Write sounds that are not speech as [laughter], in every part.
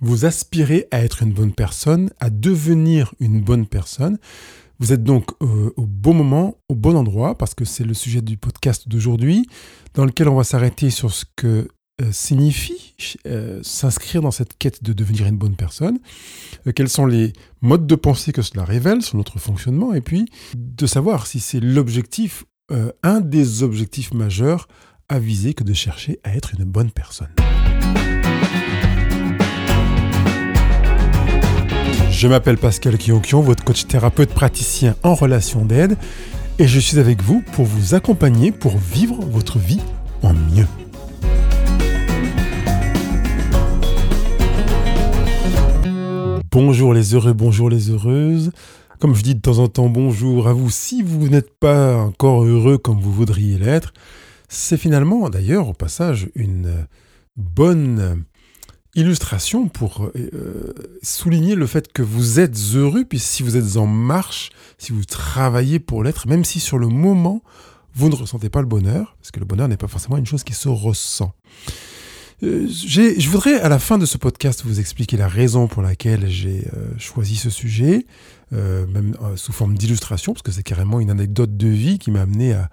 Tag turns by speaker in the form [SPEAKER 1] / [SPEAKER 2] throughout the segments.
[SPEAKER 1] Vous aspirez à être une bonne personne, à devenir une bonne personne. Vous êtes donc euh, au bon moment, au bon endroit, parce que c'est le sujet du podcast d'aujourd'hui, dans lequel on va s'arrêter sur ce que euh, signifie euh, s'inscrire dans cette quête de devenir une bonne personne, quels sont les modes de pensée que cela révèle sur notre fonctionnement, et puis de savoir si c'est l'objectif, un des objectifs majeurs à viser que de chercher à être une bonne personne. Je m'appelle Pascal Kionkion, votre coach thérapeute praticien en relation d'aide, et je suis avec vous pour vous accompagner pour vivre votre vie en mieux. Bonjour les heureux, bonjour les heureuses. Comme je dis de temps en temps bonjour à vous si vous n'êtes pas encore heureux comme vous voudriez l'être. C'est finalement d'ailleurs au passage une bonne illustration pour euh, euh, souligner le fait que vous êtes heureux, puis si vous êtes en marche, si vous travaillez pour l'être, même si sur le moment, vous ne ressentez pas le bonheur, parce que le bonheur n'est pas forcément une chose qui se ressent. Euh, je voudrais à la fin de ce podcast vous expliquer la raison pour laquelle j'ai choisi ce sujet, même sous forme d'illustration, parce que c'est carrément une anecdote de vie qui m'a amené à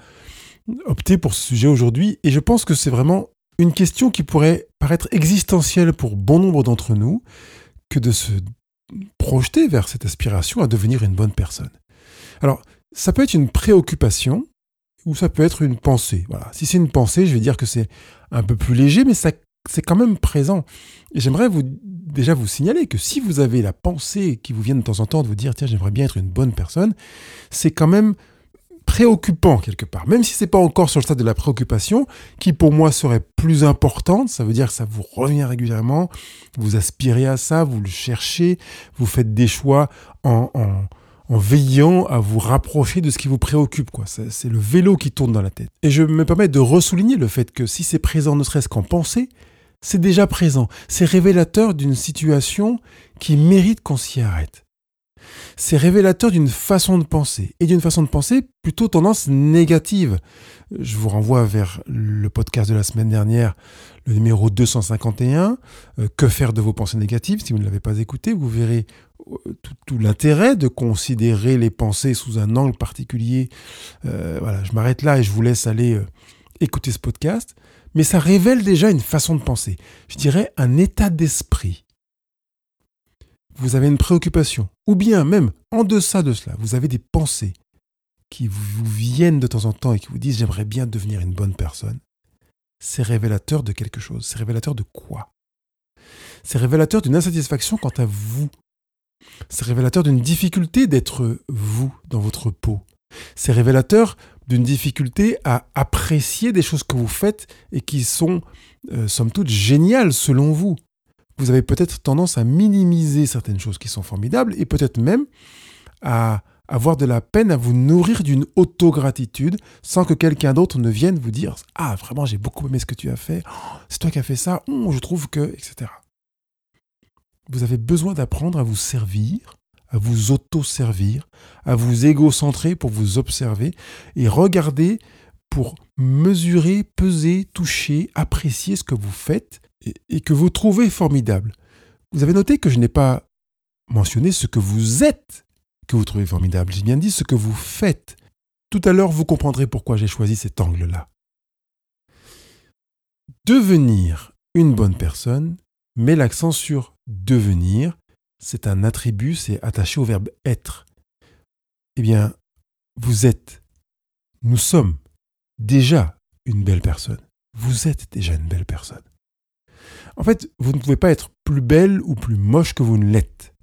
[SPEAKER 1] opter pour ce sujet aujourd'hui. Et je pense que c'est vraiment une question qui pourrait paraître existentielle pour bon nombre d'entre nous que de se projeter vers cette aspiration à devenir une bonne personne. Alors, ça peut être une préoccupation ou ça peut être une pensée. Voilà. Si c'est une pensée, je vais dire que c'est un peu plus léger, mais ça, c'est quand même présent. Et j'aimerais déjà vous signaler que si vous avez la pensée qui vous vient de temps en temps de vous dire, tiens, j'aimerais bien être une bonne personne, c'est quand même préoccupant quelque part, même si c'est pas encore sur le stade de la préoccupation, qui pour moi serait plus importante, ça veut dire que ça vous revient régulièrement, vous aspirez à ça, vous le cherchez, vous faites des choix en, en, veillant à vous rapprocher de ce qui vous préoccupe. quoi. C'est le vélo qui tourne dans la tête. Et je me permets de ressouligner le fait que si c'est présent ne serait-ce qu'en pensée, c'est déjà présent. C'est révélateur d'une situation qui mérite qu'on s'y arrête c'est révélateur d'une façon de penser, et d'une façon de penser plutôt tendance négative. Je vous renvoie vers le podcast de la semaine dernière, le numéro 251, euh, Que faire de vos pensées négatives? Si vous ne l'avez pas écouté, vous verrez euh, tout, l'intérêt de considérer les pensées sous un angle particulier. Euh, voilà, je m'arrête là et je vous laisse aller écouter ce podcast. Mais ça révèle déjà une façon de penser. Je dirais un état d'esprit vous avez une préoccupation, ou bien même en deçà de cela, vous avez des pensées qui vous viennent de temps en temps et qui vous disent j'aimerais bien devenir une bonne personne, c'est révélateur de quelque chose. C'est révélateur de quoi? C'est révélateur d'une insatisfaction quant à vous. C'est révélateur d'une difficulté d'être vous dans votre peau. C'est révélateur d'une difficulté à apprécier des choses que vous faites et qui sont, euh, somme toute, géniales selon vous vous avez peut-être tendance à minimiser certaines choses qui sont formidables et peut-être même à avoir de la peine à vous nourrir d'une autogratitude sans que quelqu'un d'autre ne vienne vous dire Ah, vraiment, j'ai beaucoup aimé ce que tu as fait, oh, c'est toi qui as fait ça, oh, je trouve que, etc. Vous avez besoin d'apprendre à vous servir, à vous auto-servir, à vous égocentrer pour vous observer et regarder pour mesurer, peser, toucher, apprécier ce que vous faites et, que vous trouvez formidable. Vous avez noté que je n'ai pas mentionné ce que vous êtes que vous trouvez formidable. J'ai bien dit ce que vous faites. Tout à l'heure, vous comprendrez pourquoi j'ai choisi cet angle-là. Devenir une bonne personne met l'accent sur devenir. C'est un attribut, c'est attaché au verbe être. Eh bien, vous êtes, nous sommes déjà une belle personne. Vous êtes déjà une belle personne. En fait, vous ne pouvez pas être plus belle ou plus moche que vous ne l'êtes.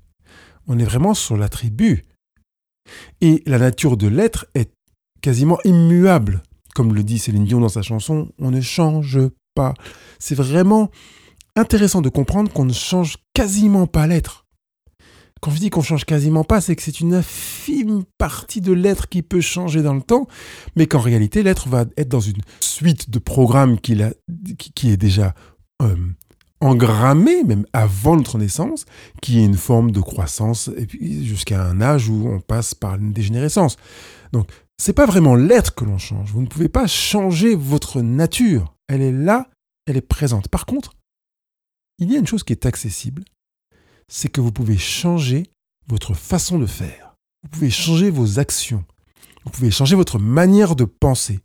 [SPEAKER 1] On est vraiment sur l'attribut. Et la nature de l'être est quasiment immuable. Comme le dit Céline Dion dans sa chanson, on ne change pas. C'est vraiment intéressant de comprendre qu'on ne change quasiment pas l'être. Quand je dis qu'on change quasiment pas, c'est que c'est une infime partie de l'être qui peut changer dans le temps, mais qu'en réalité, l'être va être dans une suite de programmes qui, est déjà euh, engrammé, même avant notre naissance, qui est une forme de croissance, et puis jusqu'à un âge où on passe par une dégénérescence. Donc, c'est pas vraiment l'être que l'on change. Vous ne pouvez pas changer votre nature. Elle est là, elle est présente. Par contre, il y a une chose qui est accessible, c'est que vous pouvez changer votre façon de faire. Vous pouvez changer vos actions. Vous pouvez changer votre manière de penser.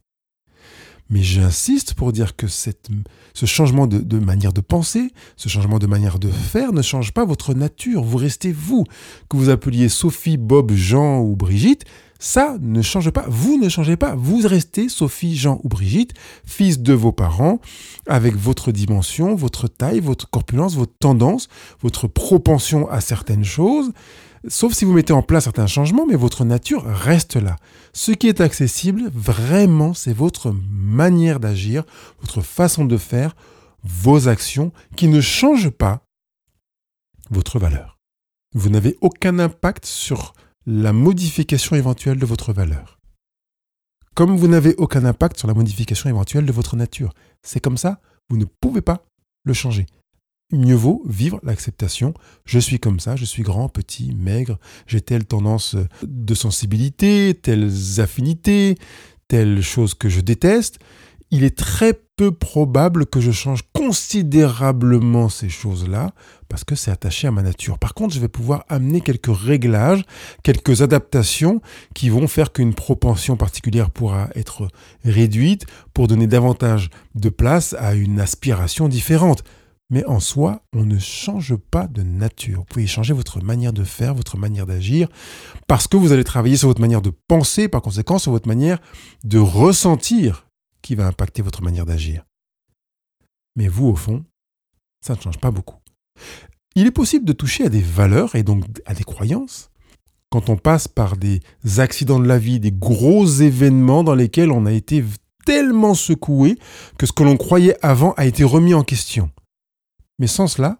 [SPEAKER 1] Mais j'insiste pour dire que ce changement de, manière de penser, ce changement de manière de faire ne change pas votre nature. Vous restez vous. Que vous appeliez Sophie, Bob, Jean ou Brigitte, ça ne change pas. Vous ne changez pas. Vous restez Sophie, Jean ou Brigitte, fils de vos parents, avec votre dimension, votre taille, votre corpulence, votre tendance, votre propension à certaines choses. Sauf si vous mettez en place certains changements, mais votre nature reste là. Ce qui est accessible, vraiment, c'est votre manière d'agir, votre façon de faire, vos actions, qui ne changent pas votre valeur. Vous n'avez aucun impact sur la modification éventuelle de votre valeur. Comme vous n'avez aucun impact sur la modification éventuelle de votre nature. C'est comme ça, vous ne pouvez pas le changer mieux vaut vivre l'acceptation. Je suis comme ça, je suis grand, petit, maigre, j'ai telle tendance de sensibilité, telles affinités, telle chose que je déteste. Il est très peu probable que je change considérablement ces choses-là parce que c'est attaché à ma nature. Par contre, je vais pouvoir amener quelques réglages, quelques adaptations qui vont faire qu'une propension particulière pourra être réduite pour donner davantage de place à une aspiration différente. Mais en soi, on ne change pas de nature. Vous pouvez changer votre manière de faire, votre manière d'agir, parce que vous allez travailler sur votre manière de penser, par conséquent sur votre manière de ressentir qui va impacter votre manière d'agir. Mais vous, au fond, ça ne change pas beaucoup. Il est possible de toucher à des valeurs et donc à des croyances quand on passe par des accidents de la vie, des gros événements dans lesquels on a été tellement secoué que ce que l'on croyait avant a été remis en question. Mais sans cela,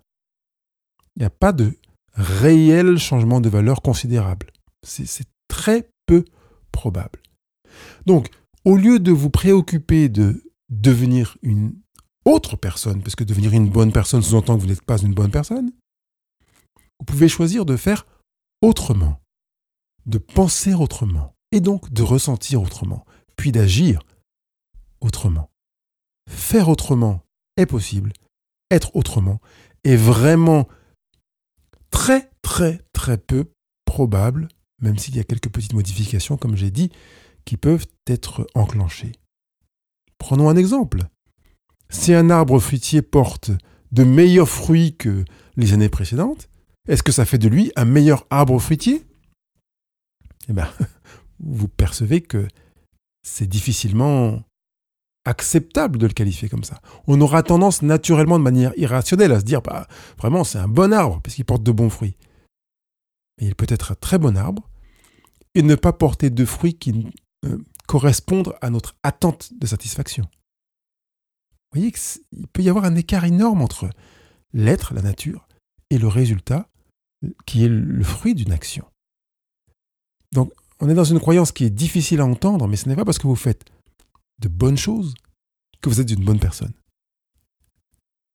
[SPEAKER 1] il n'y a pas de réel changement de valeur considérable. C'est très peu probable. Donc, au lieu de vous préoccuper de devenir une autre personne, parce que devenir une bonne personne sous-entend que vous n'êtes pas une bonne personne, vous pouvez choisir de faire autrement, de penser autrement, et donc de ressentir autrement, puis d'agir autrement. Faire autrement est possible, être autrement est vraiment très très très peu probable, même s'il y a quelques petites modifications, comme j'ai dit, qui peuvent être enclenchées. Prenons un exemple. Si un arbre fruitier porte de meilleurs fruits que les années précédentes, est-ce que ça fait de lui un meilleur arbre fruitier? Eh bien, [laughs] vous percevez que c'est difficilement acceptable de le qualifier comme ça. On aura tendance naturellement de manière irrationnelle à se dire, bah, vraiment, c'est un bon arbre, parce qu'il porte de bons fruits. Mais il peut être un très bon arbre et ne pas porter de fruits qui euh, correspondent à notre attente de satisfaction. Vous voyez qu'il peut y avoir un écart énorme entre l'être, la nature, et le résultat, qui est le fruit d'une action. Donc, on est dans une croyance qui est difficile à entendre, mais ce n'est pas parce que vous faites de bonnes choses que vous êtes une bonne personne.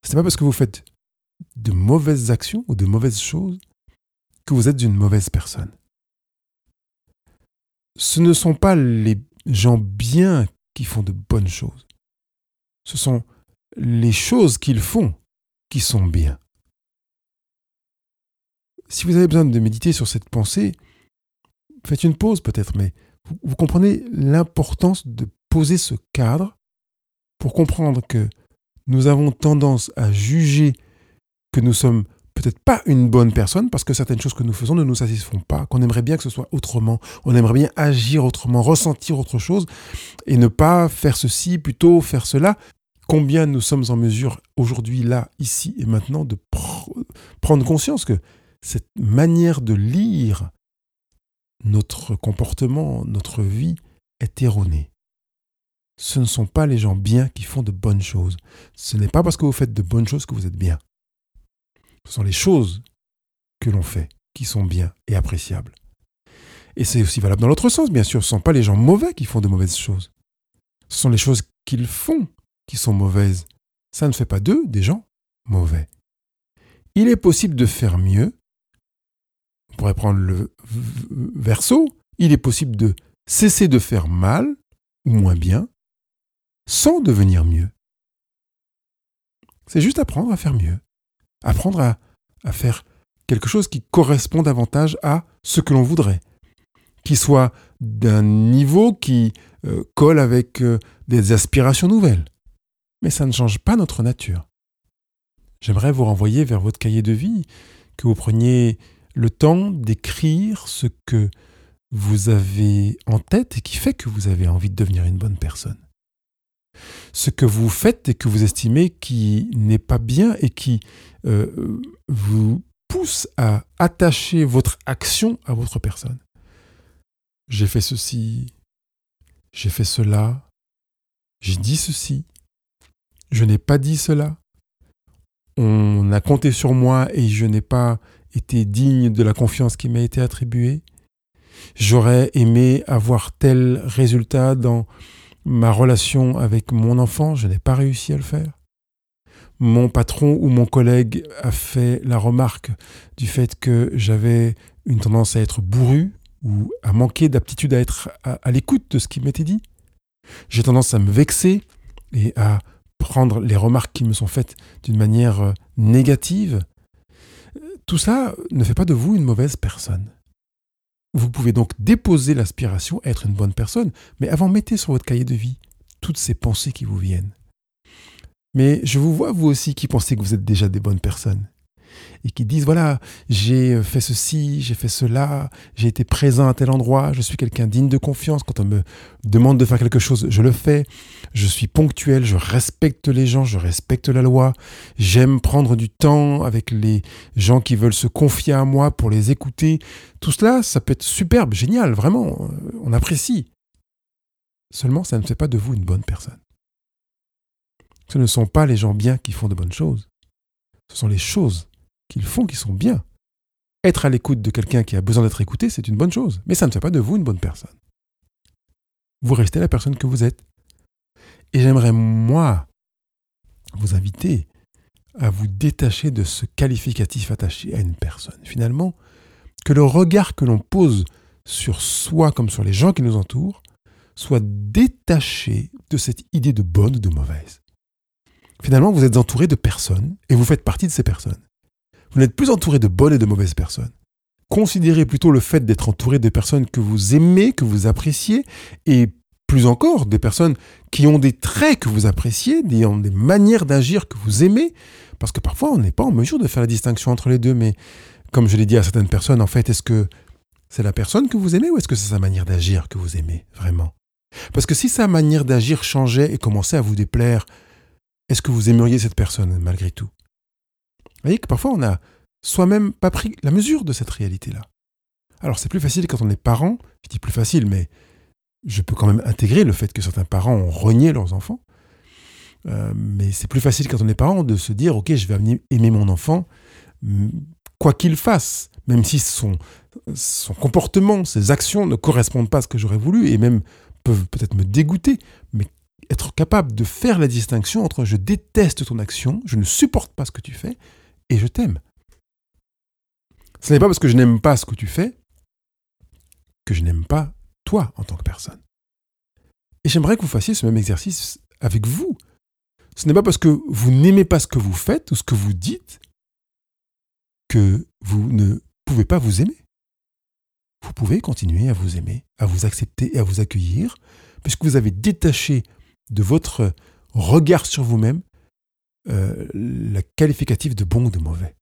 [SPEAKER 1] Ce n'est pas parce que vous faites de mauvaises actions ou de mauvaises choses que vous êtes une mauvaise personne. Ce ne sont pas les gens bien qui font de bonnes choses. Ce sont les choses qu'ils font qui sont bien. Si vous avez besoin de méditer sur cette pensée, faites une pause peut-être, mais vous, comprenez l'importance de poser ce cadre pour comprendre que nous avons tendance à juger que nous sommes peut-être pas une bonne personne parce que certaines choses que nous faisons ne nous satisfont pas, qu'on aimerait bien que ce soit autrement, on aimerait bien agir autrement, ressentir autre chose et ne pas faire ceci, plutôt faire cela. Combien nous sommes en mesure aujourd'hui, là, ici et maintenant de prendre conscience que cette manière de lire notre comportement, notre vie est erronée ce ne sont pas les gens bien qui font de bonnes choses. Ce n'est pas parce que vous faites de bonnes choses que vous êtes bien. Ce sont les choses que l'on fait qui sont bien et appréciables. Et c'est aussi valable dans l'autre sens, bien sûr. Ce ne sont pas les gens mauvais qui font de mauvaises choses. Ce sont les choses qu'ils font qui sont mauvaises. Ça ne fait pas d'eux des gens mauvais. Il est possible de faire mieux. On pourrait prendre le verso. Il est possible de cesser de faire mal ou moins bien sans devenir mieux. C'est juste apprendre à faire mieux. Apprendre à, faire quelque chose qui correspond davantage à ce que l'on voudrait, qui soit d'un niveau qui euh, colle avec euh, des aspirations nouvelles. Mais ça ne change pas notre nature. J'aimerais vous renvoyer vers votre cahier de vie, que vous preniez le temps d'écrire ce que vous avez en tête et qui fait que vous avez envie de devenir une bonne personne. Ce que vous faites et que vous estimez qui n'est pas bien et qui euh, vous pousse à attacher votre action à votre personne. J'ai fait ceci, j'ai fait cela, j'ai dit ceci, je n'ai pas dit cela, on a compté sur moi et je n'ai pas été digne de la confiance qui m'a été attribuée. J'aurais aimé avoir tel résultat dans ma relation avec mon enfant, je n'ai pas réussi à le faire. Mon patron ou mon collègue a fait la remarque du fait que j'avais une tendance à être bourru ou à manquer d'aptitude à être à, l'écoute de ce qui m'était dit. J'ai tendance à me vexer et à prendre les remarques qui me sont faites d'une manière euh, négative. Tout ça ne fait pas de vous une mauvaise personne. Vous pouvez donc déposer l'aspiration à être une bonne personne, mais avant mettez sur votre cahier de vie toutes ces pensées qui vous viennent. Mais je vous vois vous aussi qui pensez que vous êtes déjà des bonnes personnes et qui disent voilà, j'ai fait ceci, j'ai fait cela, j'ai été présent à tel endroit, je suis quelqu'un digne de confiance. Quand on me demande de faire quelque chose, je le fais. Je suis ponctuel, je respecte les gens, je respecte la loi. J'aime prendre du temps avec les gens qui veulent se confier à moi pour les écouter. Tout cela, ça peut être superbe, génial, vraiment, on apprécie. Seulement, ça ne fait pas de vous une bonne personne. Ce ne sont pas les gens bien qui font de bonnes choses. Ce sont les choses qu'ils font qui sont bien. Être à l'écoute de quelqu'un qui a besoin d'être écouté, c'est une bonne chose, mais ça ne fait pas de vous une bonne personne. Vous restez la personne que vous êtes. Et j'aimerais, moi, vous inviter à vous détacher de ce qualificatif attaché à une personne. Finalement, que le regard que l'on pose sur soi comme sur les gens qui nous entourent soit détaché de cette idée de bonne ou de mauvaise. Finalement, vous êtes entouré de personnes et vous faites partie de ces personnes. Vous n'êtes plus entouré de bonnes et de mauvaises personnes. Considérez plutôt le fait d'être entouré de personnes que vous aimez, que vous appréciez, et plus encore, des personnes qui ont des traits que vous appréciez, qui ont des manières d'agir que vous aimez, parce que parfois on n'est pas en mesure de faire la distinction entre les deux, mais comme je l'ai dit à certaines personnes, en fait, est-ce que c'est la personne que vous aimez ou est-ce que c'est sa manière d'agir que vous aimez vraiment? Parce que si sa manière d'agir changeait et commençait à vous déplaire, est-ce que vous aimeriez cette personne malgré tout? Vous voyez que parfois on n'a soi-même pas pris la mesure de cette réalité-là. Alors c'est plus facile quand on est parent, je dis plus facile, mais je peux quand même intégrer le fait que certains parents ont renié leurs enfants. Euh, mais c'est plus facile quand on est parent de se dire, ok, je vais aimer mon enfant, quoi qu'il fasse, même si son, son comportement, ses actions ne correspondent pas à ce que j'aurais voulu, et même peuvent peut-être me dégoûter, mais être capable de faire la distinction entre je déteste ton action, je ne supporte pas ce que tu fais, et je t'aime. Ce n'est pas parce que je n'aime pas ce que tu fais que je n'aime pas toi en tant que personne. Et j'aimerais que vous fassiez ce même exercice avec vous. Ce n'est pas parce que vous n'aimez pas ce que vous faites ou ce que vous dites que vous ne pouvez pas vous aimer. Vous pouvez continuer à vous aimer, à vous accepter et à vous accueillir, puisque vous avez détaché de votre regard sur vous-même euh, la qualificatif de bon ou de mauvais.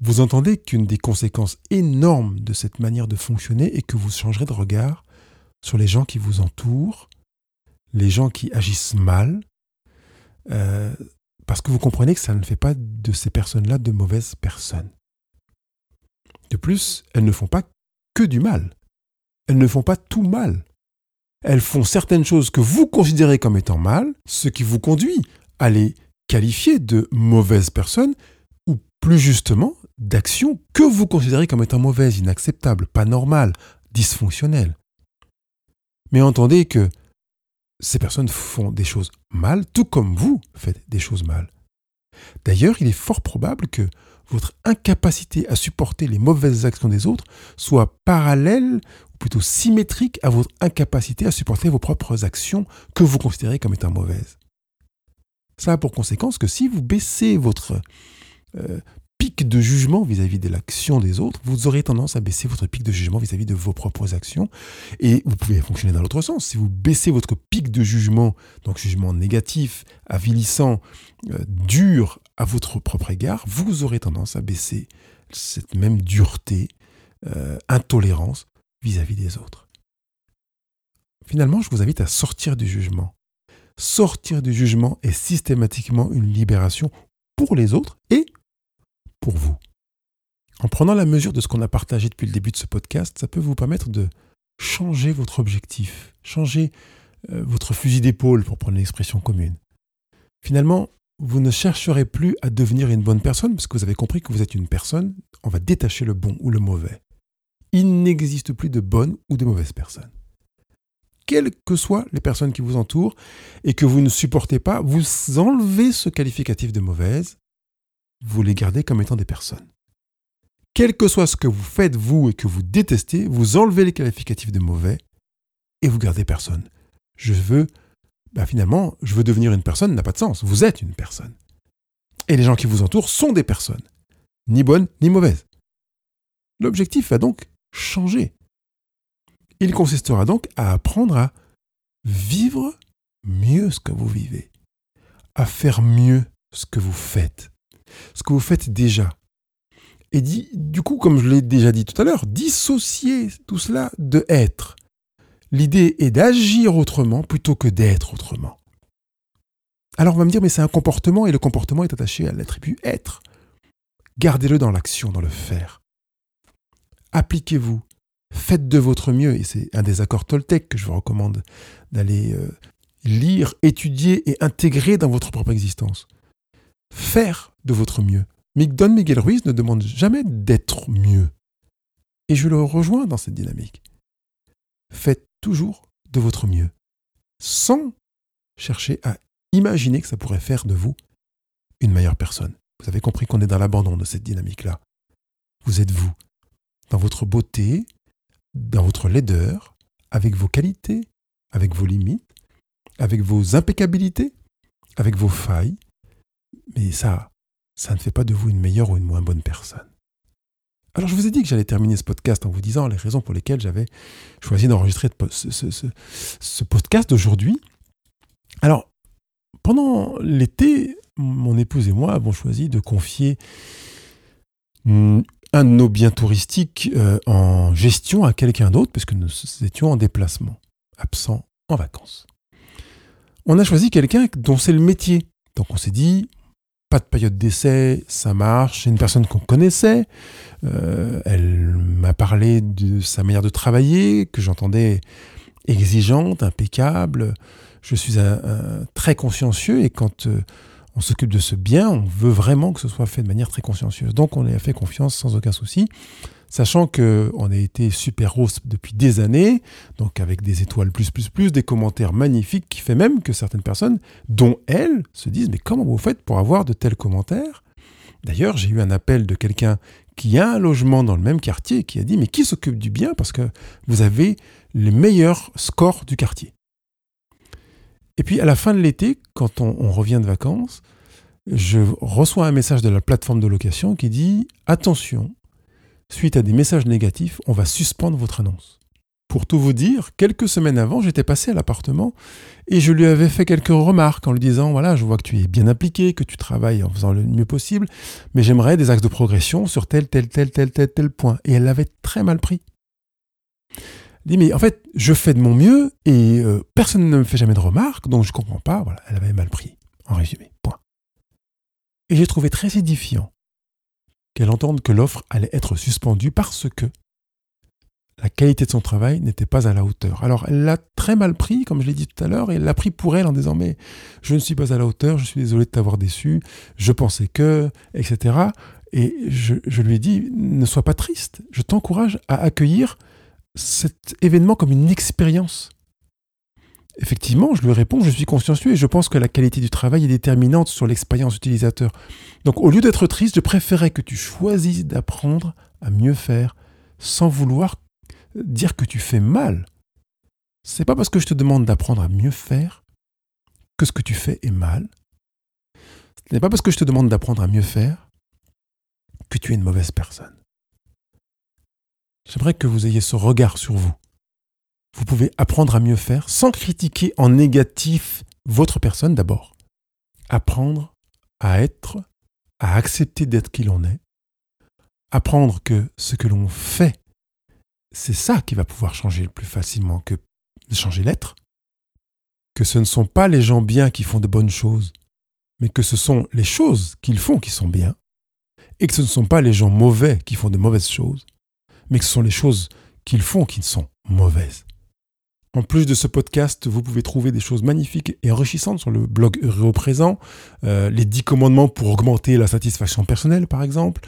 [SPEAKER 1] Vous entendez qu'une des conséquences énormes de cette manière de fonctionner est que vous changerez de regard sur les gens qui vous entourent, les gens qui agissent mal, euh, parce que vous comprenez que ça ne fait pas de ces personnes-là de mauvaises personnes. De plus, elles ne font pas que du mal. Elles ne font pas tout mal. Elles font certaines choses que vous considérez comme étant mal, ce qui vous conduit à les qualifier de mauvaises personnes, ou plus justement d'actions que vous considérez comme étant mauvaises, inacceptables, pas normales, dysfonctionnelles. Mais entendez que ces personnes font des choses mal, tout comme vous faites des choses mal. D'ailleurs, il est fort probable que votre incapacité à supporter les mauvaises actions des autres soit parallèle, ou plutôt symétrique, à votre incapacité à supporter vos propres actions que vous considérez comme étant mauvaises. Ça a pour conséquence que si vous baissez votre euh, pic de jugement vis-à-vis de l'action des autres, vous aurez tendance à baisser votre pic de jugement vis-à-vis de vos propres actions. Et vous pouvez fonctionner dans l'autre sens. Si vous baissez votre pic de jugement, donc jugement négatif, avilissant, euh, dur à votre propre égard, vous aurez tendance à baisser cette même dureté, euh, intolérance vis-à-vis des autres. Finalement, je vous invite à sortir du jugement. Sortir du jugement est systématiquement une libération pour les autres et pour vous. En prenant la mesure de ce qu'on a partagé depuis le début de ce podcast, ça peut vous permettre de changer votre objectif, changer euh, votre fusil d'épaule, pour prendre l'expression commune. Finalement, vous ne chercherez plus à devenir une bonne personne parce que vous avez compris que vous êtes une personne. On va détacher le bon ou le mauvais. Il n'existe plus de bonnes ou de mauvaises personnes. Quelles que soient les personnes qui vous entourent et que vous ne supportez pas, vous enlevez ce qualificatif de mauvaise vous les gardez comme étant des personnes. Quel que soit ce que vous faites, vous, et que vous détestez, vous enlevez les qualificatifs de mauvais et vous gardez personne. Je veux, bah finalement, je veux devenir une personne n'a pas de sens. Vous êtes une personne. Et les gens qui vous entourent sont des personnes, ni bonnes ni mauvaises. L'objectif va donc changer. Il consistera donc à apprendre à vivre mieux ce que vous vivez, à faire mieux ce que vous faites, ce que vous faites déjà. Et du coup, comme je l'ai déjà dit tout à l'heure, dissocier tout cela de être. L'idée est d'agir autrement plutôt que d'être autrement. Alors on va me dire, mais c'est un comportement et le comportement est attaché à l'attribut être. Gardez-le dans l'action, dans le faire. Appliquez-vous. Faites de votre mieux. Et c'est un des accords Toltec que je vous recommande d'aller euh, lire, étudier et intégrer dans votre propre existence faire de votre mieux. Don Miguel Ruiz ne demande jamais d'être mieux. Et je le rejoins dans cette dynamique. Faites toujours de votre mieux, sans chercher à imaginer que ça pourrait faire de vous une meilleure personne. Vous avez compris qu'on est dans l'abandon de cette dynamique-là. Vous êtes vous, dans votre beauté, dans votre laideur, avec vos qualités, avec vos limites, avec vos impeccabilités, avec vos failles, mais ça, ça ne fait pas de vous une meilleure ou une moins bonne personne. Alors je vous ai dit que j'allais terminer ce podcast en vous disant les raisons pour lesquelles j'avais choisi d'enregistrer ce, podcast d'aujourd'hui. Alors, pendant l'été, mon épouse et moi avons choisi de confier un de nos biens touristiques euh, en gestion à quelqu'un d'autre, puisque nous étions en déplacement, absents en vacances. On a choisi quelqu'un dont c'est le métier. Donc on s'est dit, pas de période d'essai, ça marche. C'est une personne qu'on connaissait. Euh, elle m'a parlé de sa manière de travailler, que j'entendais exigeante, impeccable. Je suis un, très consciencieux et quand euh, on s'occupe de ce bien, on veut vraiment que ce soit fait de manière très consciencieuse. Donc on lui a fait confiance sans aucun souci sachant qu'on a été super rose depuis des années, donc avec des étoiles plus plus plus, des commentaires magnifiques qui fait même que certaines personnes, dont elle, se disent mais comment vous faites pour avoir de tels commentaires? D'ailleurs, j'ai eu un appel de quelqu'un qui a un logement dans le même quartier qui a dit mais qui s'occupe du bien parce que vous avez les meilleurs scores du quartier. Et puis à la fin de l'été, quand on, revient de vacances, je reçois un message de la plateforme de location qui dit attention, suite à des messages négatifs, on va suspendre votre annonce. Pour tout vous dire, quelques semaines avant, j'étais passé à l'appartement et je lui avais fait quelques remarques en lui disant voilà, je vois que tu es bien impliqué, que tu travailles en faisant le mieux possible, mais j'aimerais des axes de progression sur tel, tel, tel, tel, tel, tel point. Et elle l'avait très mal pris. Dit mais en fait, je fais de mon mieux et euh, personne ne me fait jamais de remarques, donc je comprends pas. Voilà, elle avait mal pris, en résumé. Point. Et j'ai trouvé très édifiant qu'elle entende que l'offre allait être suspendue parce que la qualité de son travail n'était pas à la hauteur. Alors elle l'a très mal pris, comme je l'ai dit tout à l'heure, et elle l'a pris pour elle en disant mais je ne suis pas à la hauteur, je suis désolé de t'avoir déçu, je pensais que, etc. Et je lui ai dit ne sois pas triste, je t'encourage à accueillir cet événement comme une expérience. Effectivement, je lui réponds, je suis consciencieux et je pense que la qualité du travail est déterminante sur l'expérience utilisateur. Donc au lieu d'être triste, je préférais que tu choisisses d'apprendre à mieux faire sans vouloir dire que tu fais mal. C'est pas parce que je te demande d'apprendre à mieux faire que ce que tu fais est mal. Ce n'est pas parce que je te demande d'apprendre à mieux faire que tu es une mauvaise personne. J'aimerais que vous ayez ce regard sur vous. Vous pouvez apprendre à mieux faire sans critiquer en négatif votre personne d'abord. Apprendre à être, à accepter d'être qui l'on est. Apprendre que ce que l'on fait, c'est ça qui va pouvoir changer le plus facilement que changer l'être. Que ce ne sont pas les gens bien qui font de bonnes choses, mais que ce sont les choses qu'ils font qui sont bien, et que ce ne sont pas les gens mauvais qui font de mauvaises choses, mais que ce sont les choses qu'ils font qui sont mauvaises. En plus de ce podcast, vous pouvez trouver des choses magnifiques et enrichissantes sur le blog Heureux présent. Euh, les 10 commandements pour augmenter la satisfaction personnelle, par exemple.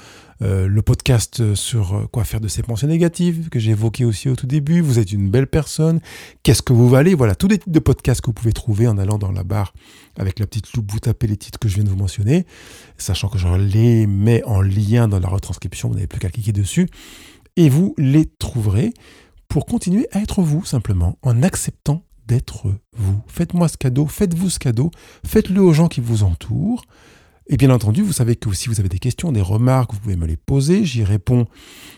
[SPEAKER 1] Euh, le podcast sur euh, quoi faire de ses pensées négatives, que j'ai évoqué aussi au tout début. Vous êtes une belle personne. Qu'est-ce que vous valez Voilà, tous les titres de podcasts que vous pouvez trouver en allant dans la barre avec la petite loupe. Vous tapez les titres que je viens de vous mentionner, sachant que je les mets en lien dans la retranscription. Vous n'avez plus qu'à cliquer dessus. Et vous les trouverez pour continuer à être vous simplement, en acceptant d'être vous. Faites-moi ce cadeau, faites-vous ce cadeau, faites-le aux gens qui vous entourent. Et bien entendu, vous savez que si vous avez des questions, des remarques, vous pouvez me les poser. J'y réponds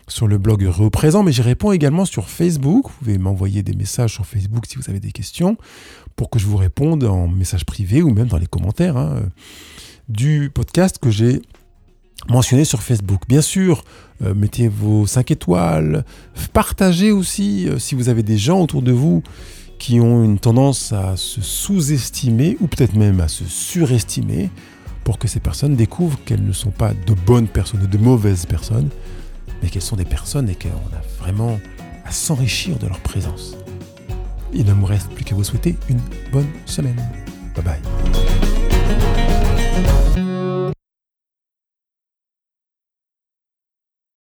[SPEAKER 1] sur le blog Heureux Présent, mais j'y réponds également sur Facebook. Vous pouvez m'envoyer des messages sur Facebook si vous avez des questions pour que je vous réponde en message privé ou même dans les commentaires hein, du podcast que j'ai mentionné sur Facebook. Bien sûr, euh, mettez vos 5 étoiles, partagez aussi euh, si vous avez des gens autour de vous qui ont une tendance à se sous-estimer ou peut-être même à se surestimer pour que ces personnes découvrent qu'elles ne sont pas de bonnes personnes ou de mauvaises personnes, mais qu'elles sont des personnes et qu'on a vraiment à s'enrichir de leur présence. Il ne me reste plus qu'à vous souhaiter une bonne semaine. Bye bye.